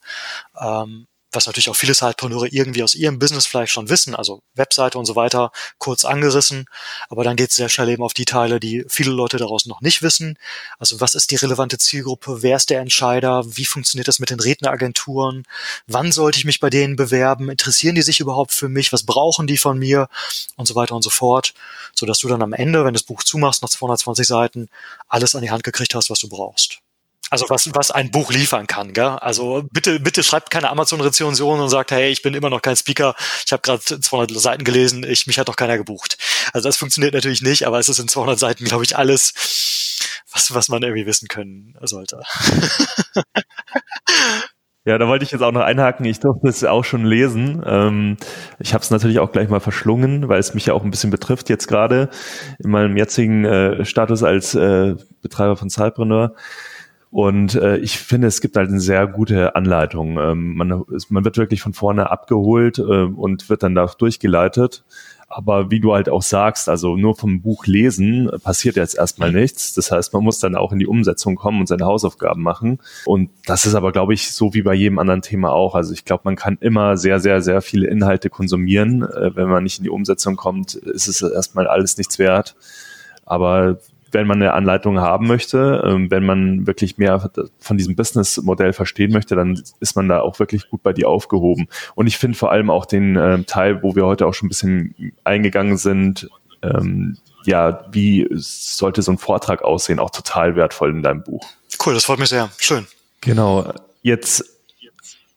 Ähm, was natürlich auch viele Sidepreneure irgendwie aus ihrem Business vielleicht schon wissen, also Webseite und so weiter, kurz angerissen. Aber dann geht es sehr schnell eben auf die Teile, die viele Leute daraus noch nicht wissen. Also was ist die relevante Zielgruppe? Wer ist der Entscheider? Wie funktioniert das mit den Redneragenturen? Wann sollte ich mich bei denen bewerben? Interessieren die sich überhaupt für mich? Was brauchen die von mir? Und so weiter und so fort. Sodass du dann am Ende, wenn du das Buch zumachst, nach 220 Seiten, alles an die Hand gekriegt hast, was du brauchst. Also was, was ein Buch liefern kann. Gell? Also bitte, bitte schreibt keine Amazon-Rezension und sagt, hey, ich bin immer noch kein Speaker, ich habe gerade 200 Seiten gelesen, ich, mich hat noch keiner gebucht. Also das funktioniert natürlich nicht, aber es ist in 200 Seiten, glaube ich, alles, was, was man irgendwie wissen können sollte. Ja, da wollte ich jetzt auch noch einhaken. Ich durfte es auch schon lesen. Ähm, ich habe es natürlich auch gleich mal verschlungen, weil es mich ja auch ein bisschen betrifft jetzt gerade in meinem jetzigen äh, Status als äh, Betreiber von Cypreneur. Und äh, ich finde, es gibt halt eine sehr gute Anleitung. Ähm, man, man wird wirklich von vorne abgeholt äh, und wird dann da durchgeleitet. Aber wie du halt auch sagst, also nur vom Buch lesen passiert jetzt erstmal nichts. Das heißt, man muss dann auch in die Umsetzung kommen und seine Hausaufgaben machen. Und das ist aber, glaube ich, so wie bei jedem anderen Thema auch. Also ich glaube, man kann immer sehr, sehr, sehr viele Inhalte konsumieren. Äh, wenn man nicht in die Umsetzung kommt, ist es erstmal alles nichts wert. Aber wenn man eine Anleitung haben möchte, ähm, wenn man wirklich mehr von diesem Businessmodell verstehen möchte, dann ist man da auch wirklich gut bei dir aufgehoben. Und ich finde vor allem auch den äh, Teil, wo wir heute auch schon ein bisschen eingegangen sind, ähm, ja, wie sollte so ein Vortrag aussehen, auch total wertvoll in deinem Buch. Cool, das freut mich sehr. Schön. Genau. Jetzt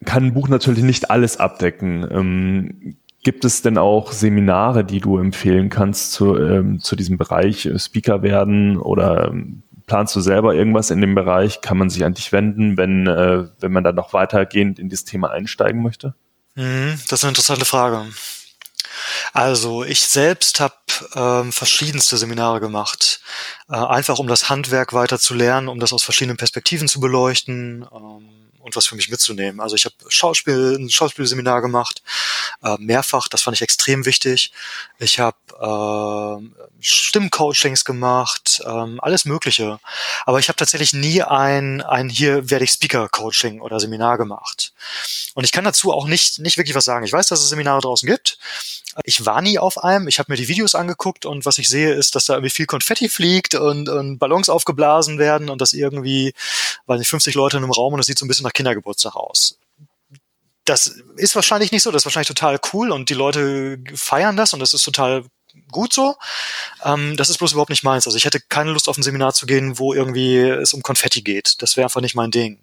kann ein Buch natürlich nicht alles abdecken. Ähm, Gibt es denn auch Seminare, die du empfehlen kannst zu, ähm, zu diesem Bereich äh, Speaker werden oder ähm, planst du selber irgendwas in dem Bereich? Kann man sich an dich wenden, wenn, äh, wenn man dann noch weitergehend in dieses Thema einsteigen möchte? Mhm, das ist eine interessante Frage. Also ich selbst habe ähm, verschiedenste Seminare gemacht, äh, einfach um das Handwerk weiter zu lernen, um das aus verschiedenen Perspektiven zu beleuchten. Ähm, und was für mich mitzunehmen. Also ich habe Schauspiel, ein Schauspielseminar gemacht, äh, mehrfach, das fand ich extrem wichtig. Ich habe äh, Stimmcoachings gemacht, ähm, alles Mögliche. Aber ich habe tatsächlich nie ein, ein hier werde ich Speaker-Coaching oder Seminar gemacht. Und ich kann dazu auch nicht, nicht wirklich was sagen. Ich weiß, dass es Seminare draußen gibt. Ich war nie auf einem. Ich habe mir die Videos angeguckt und was ich sehe, ist, dass da irgendwie viel Konfetti fliegt und, und Ballons aufgeblasen werden und dass irgendwie, weil nicht 50 Leute in einem Raum und es sieht so ein bisschen nach Kindergeburtstag aus. Das ist wahrscheinlich nicht so. Das ist wahrscheinlich total cool und die Leute feiern das und das ist total gut so. Ähm, das ist bloß überhaupt nicht meins. Also ich hätte keine Lust auf ein Seminar zu gehen, wo irgendwie es um Konfetti geht. Das wäre einfach nicht mein Ding.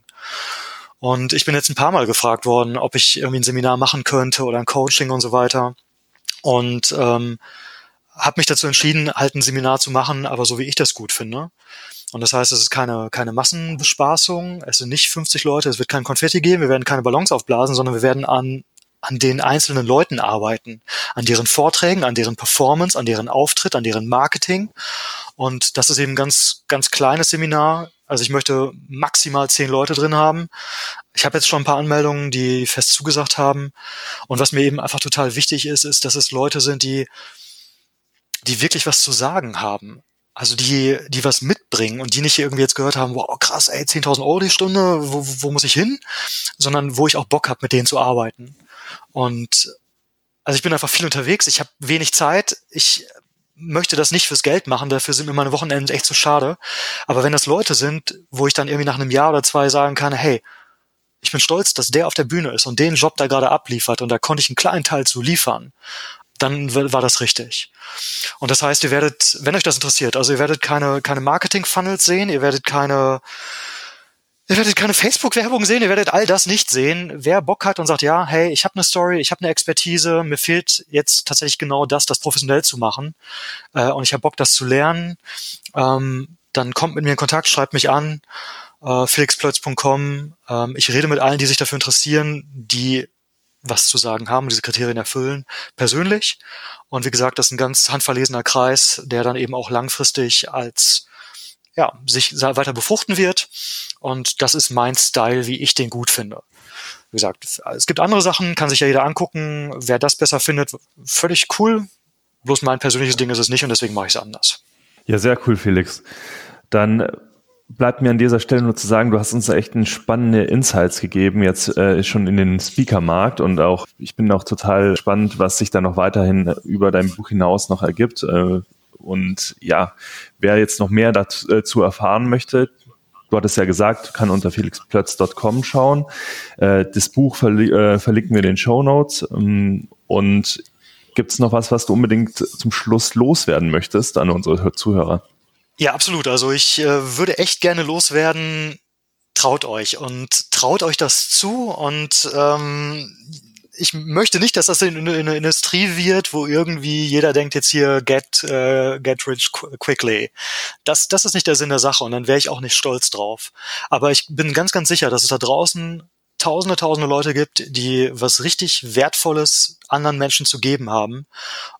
Und ich bin jetzt ein paar Mal gefragt worden, ob ich irgendwie ein Seminar machen könnte oder ein Coaching und so weiter. Und ähm, habe mich dazu entschieden, halt ein Seminar zu machen, aber so wie ich das gut finde. Und das heißt, es ist keine, keine Massenbespaßung, es sind nicht 50 Leute, es wird kein Konfetti geben, wir werden keine Ballons aufblasen, sondern wir werden an, an den einzelnen Leuten arbeiten, an deren Vorträgen, an deren Performance, an deren Auftritt, an deren Marketing. Und das ist eben ein ganz, ganz kleines Seminar. Also ich möchte maximal zehn Leute drin haben. Ich habe jetzt schon ein paar Anmeldungen, die fest zugesagt haben. Und was mir eben einfach total wichtig ist, ist, dass es Leute sind, die die wirklich was zu sagen haben. Also die, die was mitbringen und die nicht irgendwie jetzt gehört haben, wow, krass, ey, 10.000 Euro die Stunde, wo, wo muss ich hin? Sondern wo ich auch Bock habe, mit denen zu arbeiten. Und also ich bin einfach viel unterwegs, ich habe wenig Zeit, ich möchte das nicht fürs Geld machen, dafür sind mir meine Wochenenden echt zu schade. Aber wenn das Leute sind, wo ich dann irgendwie nach einem Jahr oder zwei sagen kann, hey, ich bin stolz, dass der auf der Bühne ist und den Job da gerade abliefert und da konnte ich einen kleinen Teil zu liefern dann war das richtig. Und das heißt, ihr werdet, wenn euch das interessiert, also ihr werdet keine, keine Marketing-Funnels sehen, ihr werdet keine, ihr werdet keine Facebook-Werbung sehen, ihr werdet all das nicht sehen. Wer Bock hat und sagt, ja, hey, ich habe eine Story, ich habe eine Expertise, mir fehlt jetzt tatsächlich genau das, das professionell zu machen äh, und ich habe Bock, das zu lernen, ähm, dann kommt mit mir in Kontakt, schreibt mich an, äh, felixplötz.com. Ähm, ich rede mit allen, die sich dafür interessieren, die was zu sagen haben, diese Kriterien erfüllen, persönlich. Und wie gesagt, das ist ein ganz handverlesener Kreis, der dann eben auch langfristig als ja, sich weiter befruchten wird. Und das ist mein Style, wie ich den gut finde. Wie gesagt, es gibt andere Sachen, kann sich ja jeder angucken. Wer das besser findet, völlig cool. Bloß mein persönliches Ding ist es nicht und deswegen mache ich es anders. Ja, sehr cool, Felix. Dann bleibt mir an dieser Stelle nur zu sagen, du hast uns echt spannende Insights gegeben, jetzt äh, schon in den Speaker-Markt und auch, ich bin auch total spannend, was sich da noch weiterhin über dein Buch hinaus noch ergibt. Äh, und ja, wer jetzt noch mehr dazu äh, erfahren möchte, du hattest ja gesagt, kann unter felixplötz.com schauen. Äh, das Buch verli äh, verlinken wir in den Show Notes. Ähm, und gibt es noch was, was du unbedingt zum Schluss loswerden möchtest an unsere Zuhörer? Ja, absolut. Also ich äh, würde echt gerne loswerden. Traut euch und traut euch das zu und ähm, ich möchte nicht, dass das in, in, eine Industrie wird, wo irgendwie jeder denkt jetzt hier get uh, get rich quickly. Das das ist nicht der Sinn der Sache und dann wäre ich auch nicht stolz drauf. Aber ich bin ganz ganz sicher, dass es da draußen tausende, tausende Leute gibt, die was richtig Wertvolles anderen Menschen zu geben haben.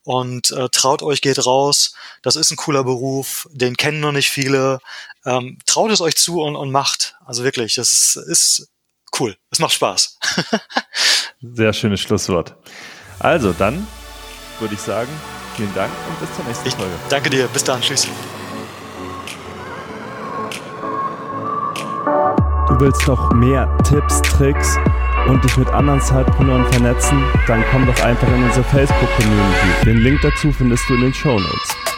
Und äh, traut euch, geht raus. Das ist ein cooler Beruf, den kennen noch nicht viele. Ähm, traut es euch zu und, und macht. Also wirklich, das ist cool. Es macht Spaß. Sehr schönes Schlusswort. Also dann würde ich sagen, vielen Dank und bis zur nächsten ich Folge. Danke dir. Bis dann. Tschüss. Du willst noch mehr Tipps, Tricks und dich mit anderen Zeitpreneuren vernetzen? Dann komm doch einfach in unsere Facebook-Community. Den Link dazu findest du in den Show Notes.